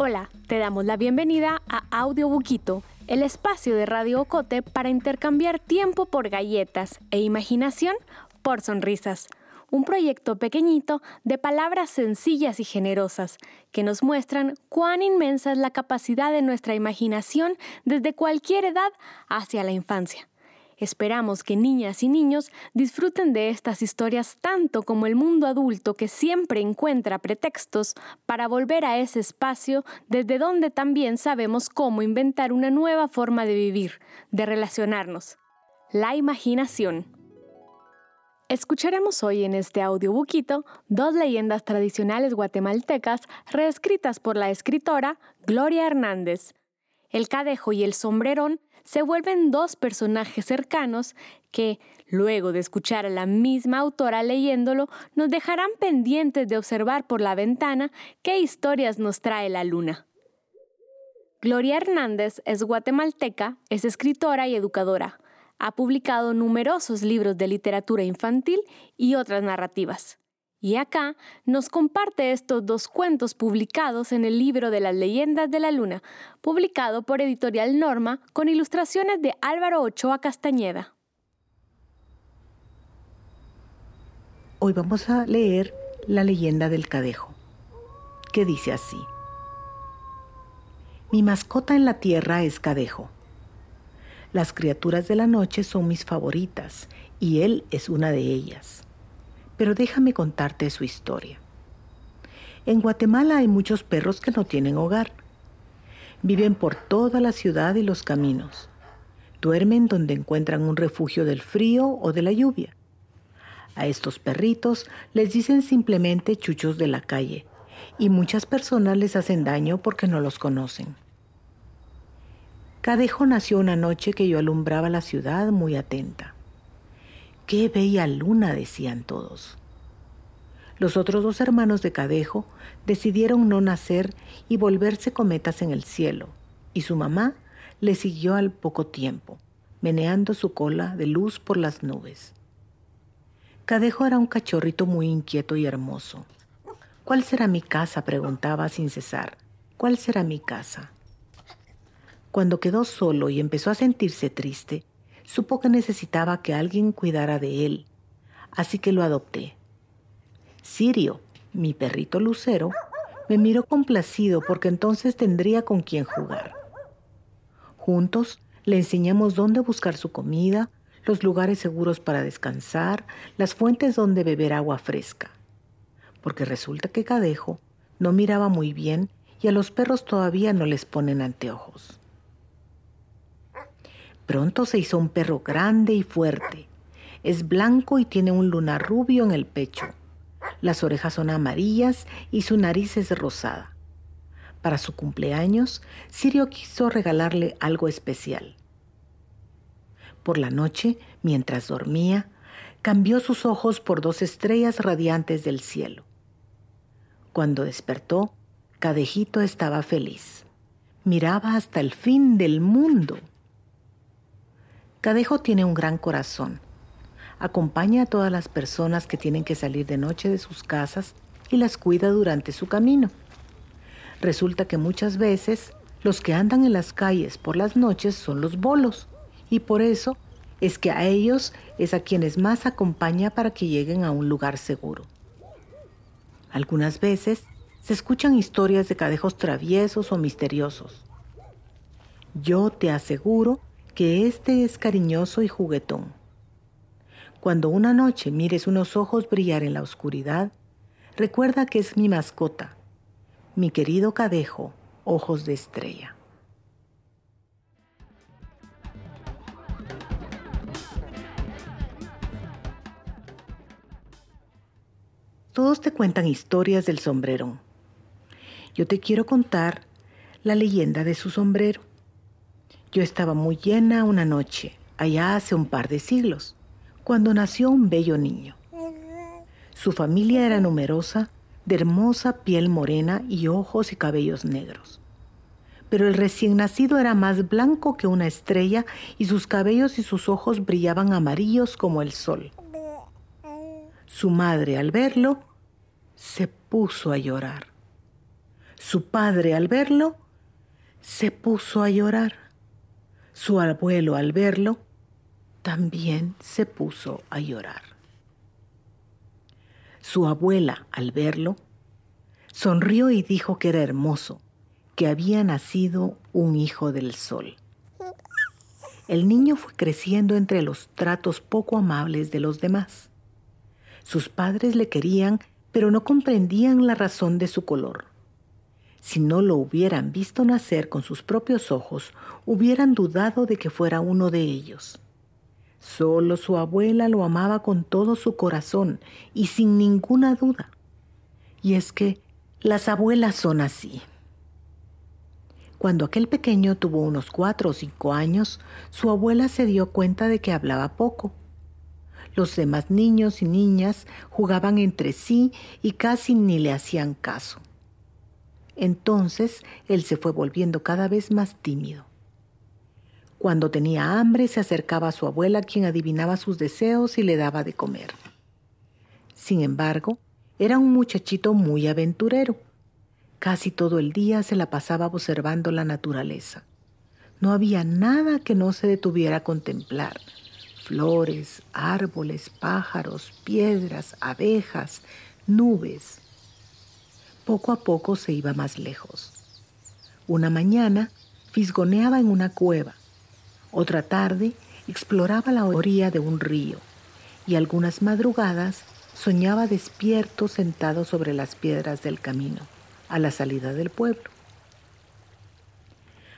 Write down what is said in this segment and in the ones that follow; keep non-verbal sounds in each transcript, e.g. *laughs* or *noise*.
Hola, te damos la bienvenida a Audio Buquito, el espacio de Radio Ocote para intercambiar tiempo por galletas e imaginación por sonrisas. Un proyecto pequeñito de palabras sencillas y generosas que nos muestran cuán inmensa es la capacidad de nuestra imaginación desde cualquier edad hacia la infancia. Esperamos que niñas y niños disfruten de estas historias tanto como el mundo adulto que siempre encuentra pretextos para volver a ese espacio desde donde también sabemos cómo inventar una nueva forma de vivir, de relacionarnos. La imaginación. Escucharemos hoy en este audiobuquito dos leyendas tradicionales guatemaltecas reescritas por la escritora Gloria Hernández. El cadejo y el sombrerón se vuelven dos personajes cercanos que, luego de escuchar a la misma autora leyéndolo, nos dejarán pendientes de observar por la ventana qué historias nos trae la luna. Gloria Hernández es guatemalteca, es escritora y educadora. Ha publicado numerosos libros de literatura infantil y otras narrativas. Y acá nos comparte estos dos cuentos publicados en el libro de las leyendas de la luna, publicado por Editorial Norma con ilustraciones de Álvaro Ochoa Castañeda. Hoy vamos a leer la leyenda del cadejo, que dice así. Mi mascota en la tierra es cadejo. Las criaturas de la noche son mis favoritas y él es una de ellas pero déjame contarte su historia. En Guatemala hay muchos perros que no tienen hogar. Viven por toda la ciudad y los caminos. Duermen donde encuentran un refugio del frío o de la lluvia. A estos perritos les dicen simplemente chuchos de la calle y muchas personas les hacen daño porque no los conocen. Cadejo nació una noche que yo alumbraba la ciudad muy atenta. ¡Qué bella luna! decían todos. Los otros dos hermanos de Cadejo decidieron no nacer y volverse cometas en el cielo, y su mamá le siguió al poco tiempo, meneando su cola de luz por las nubes. Cadejo era un cachorrito muy inquieto y hermoso. ¿Cuál será mi casa? preguntaba sin cesar. ¿Cuál será mi casa? Cuando quedó solo y empezó a sentirse triste, supo que necesitaba que alguien cuidara de él, así que lo adopté. Sirio, mi perrito lucero, me miró complacido porque entonces tendría con quien jugar. Juntos le enseñamos dónde buscar su comida, los lugares seguros para descansar, las fuentes donde beber agua fresca. Porque resulta que Cadejo no miraba muy bien y a los perros todavía no les ponen anteojos. Pronto se hizo un perro grande y fuerte. Es blanco y tiene un lunar rubio en el pecho. Las orejas son amarillas y su nariz es rosada. Para su cumpleaños, Sirio quiso regalarle algo especial. Por la noche, mientras dormía, cambió sus ojos por dos estrellas radiantes del cielo. Cuando despertó, Cadejito estaba feliz. Miraba hasta el fin del mundo. Cadejo tiene un gran corazón. Acompaña a todas las personas que tienen que salir de noche de sus casas y las cuida durante su camino. Resulta que muchas veces los que andan en las calles por las noches son los bolos y por eso es que a ellos es a quienes más acompaña para que lleguen a un lugar seguro. Algunas veces se escuchan historias de cadejos traviesos o misteriosos. Yo te aseguro que este es cariñoso y juguetón. Cuando una noche mires unos ojos brillar en la oscuridad, recuerda que es mi mascota, mi querido cadejo, ojos de estrella. Todos te cuentan historias del sombrero. Yo te quiero contar la leyenda de su sombrero. Yo estaba muy llena una noche, allá hace un par de siglos, cuando nació un bello niño. Su familia era numerosa, de hermosa piel morena y ojos y cabellos negros. Pero el recién nacido era más blanco que una estrella y sus cabellos y sus ojos brillaban amarillos como el sol. Su madre, al verlo, se puso a llorar. Su padre al verlo se puso a llorar. Su abuelo al verlo también se puso a llorar. Su abuela al verlo sonrió y dijo que era hermoso, que había nacido un hijo del sol. El niño fue creciendo entre los tratos poco amables de los demás. Sus padres le querían, pero no comprendían la razón de su color. Si no lo hubieran visto nacer con sus propios ojos, hubieran dudado de que fuera uno de ellos. Solo su abuela lo amaba con todo su corazón y sin ninguna duda. Y es que las abuelas son así. Cuando aquel pequeño tuvo unos cuatro o cinco años, su abuela se dio cuenta de que hablaba poco. Los demás niños y niñas jugaban entre sí y casi ni le hacían caso. Entonces él se fue volviendo cada vez más tímido. Cuando tenía hambre se acercaba a su abuela quien adivinaba sus deseos y le daba de comer. Sin embargo, era un muchachito muy aventurero Casi todo el día se la pasaba observando la naturaleza. No había nada que no se detuviera a contemplar. Flores, árboles, pájaros, piedras, abejas, nubes. Poco a poco se iba más lejos. Una mañana fisgoneaba en una cueva. Otra tarde exploraba la orilla de un río y algunas madrugadas soñaba despierto sentado sobre las piedras del camino a la salida del pueblo.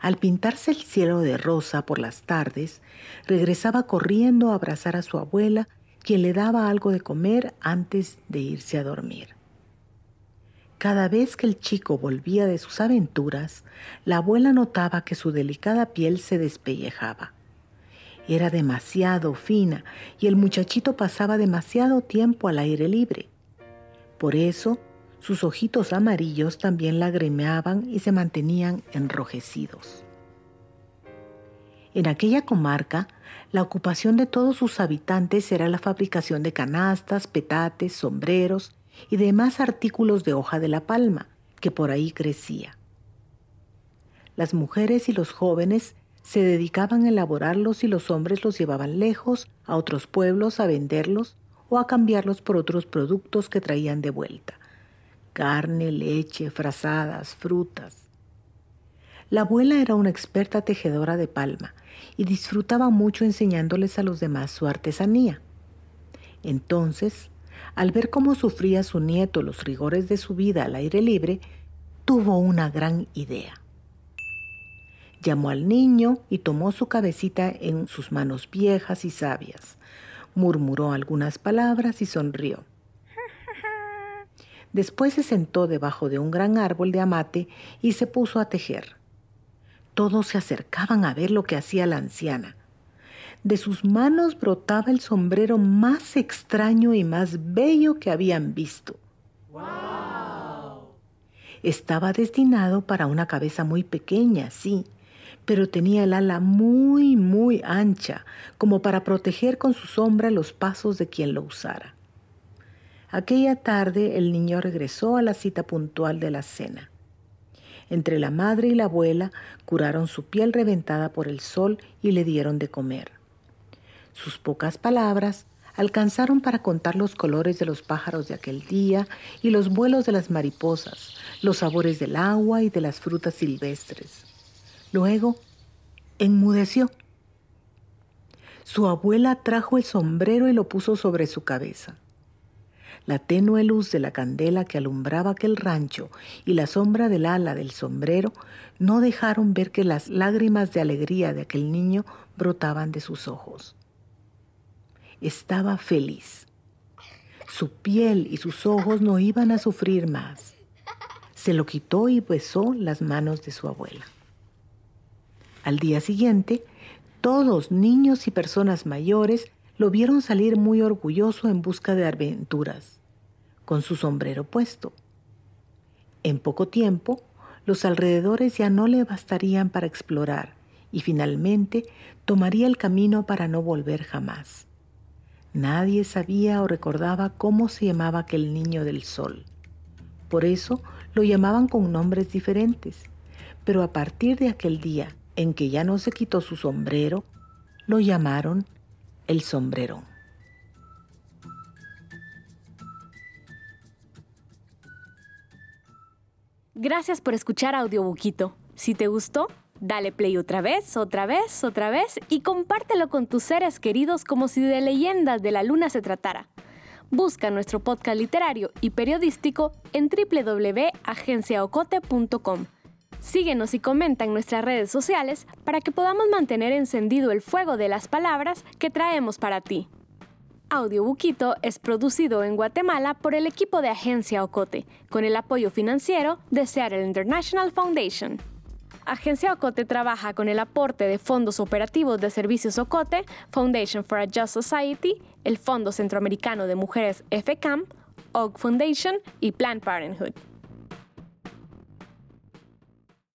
Al pintarse el cielo de rosa por las tardes, regresaba corriendo a abrazar a su abuela, quien le daba algo de comer antes de irse a dormir. Cada vez que el chico volvía de sus aventuras, la abuela notaba que su delicada piel se despellejaba. Era demasiado fina y el muchachito pasaba demasiado tiempo al aire libre. Por eso sus ojitos amarillos también lagrimeaban y se mantenían enrojecidos. En aquella comarca, la ocupación de todos sus habitantes era la fabricación de canastas, petates, sombreros y demás artículos de hoja de la palma que por ahí crecía. Las mujeres y los jóvenes se dedicaban a elaborarlos y los hombres los llevaban lejos a otros pueblos a venderlos o a cambiarlos por otros productos que traían de vuelta carne, leche, frazadas, frutas. La abuela era una experta tejedora de palma y disfrutaba mucho enseñándoles a los demás su artesanía. Entonces, al ver cómo sufría su nieto los rigores de su vida al aire libre, tuvo una gran idea. Llamó al niño y tomó su cabecita en sus manos viejas y sabias. Murmuró algunas palabras y sonrió. *laughs* Después se sentó debajo de un gran árbol de amate y se puso a tejer. Todos se acercaban a ver lo que hacía la anciana. De sus manos brotaba el sombrero más extraño y más bello que habían visto. Estaba destinado para una cabeza muy pequeña, sí, pero tenía el ala muy, muy ancha, como para proteger con su sombra los pasos de quien lo usara. Aquella tarde el niño regresó a la cita puntual de la cena. Entre la madre y la abuela curaron su piel reventada por el sol y le dieron de comer. Sus pocas palabras alcanzaron para contar los colores de los pájaros de aquel día y los vuelos de las mariposas, los sabores del agua y de las frutas silvestres. Luego, enmudeció. Su abuela trajo el sombrero y lo puso sobre su cabeza. La tenue luz de la candela que alumbraba aquel rancho y la sombra del ala del sombrero no dejaron ver que las lágrimas de alegría de aquel niño brotaban de sus ojos. Estaba feliz. Su piel y sus ojos no iban a sufrir más. Se lo quitó y besó las manos de su abuela. Al día siguiente, todos, niños y personas mayores, lo vieron salir muy orgulloso en busca de aventuras, con su sombrero puesto. En poco tiempo, los alrededores ya no le bastarían para explorar y finalmente tomaría el camino para no volver jamás. Nadie sabía o recordaba cómo se llamaba aquel niño del sol. Por eso lo llamaban con nombres diferentes, pero a partir de aquel día en que ya no se quitó su sombrero, lo llamaron el sombrerón. Gracias por escuchar Audiobuquito. Si te gustó, dale play otra vez, otra vez, otra vez y compártelo con tus seres queridos como si de leyendas de la luna se tratara. Busca nuestro podcast literario y periodístico en www.agenciaocote.com. Síguenos y comenta en nuestras redes sociales para que podamos mantener encendido el fuego de las palabras que traemos para ti. Audiobuquito es producido en Guatemala por el equipo de Agencia Ocote, con el apoyo financiero de Seattle International Foundation. Agencia Ocote trabaja con el aporte de fondos operativos de servicios Ocote, Foundation for a Just Society, el Fondo Centroamericano de Mujeres FCAM, OG Foundation y Planned Parenthood.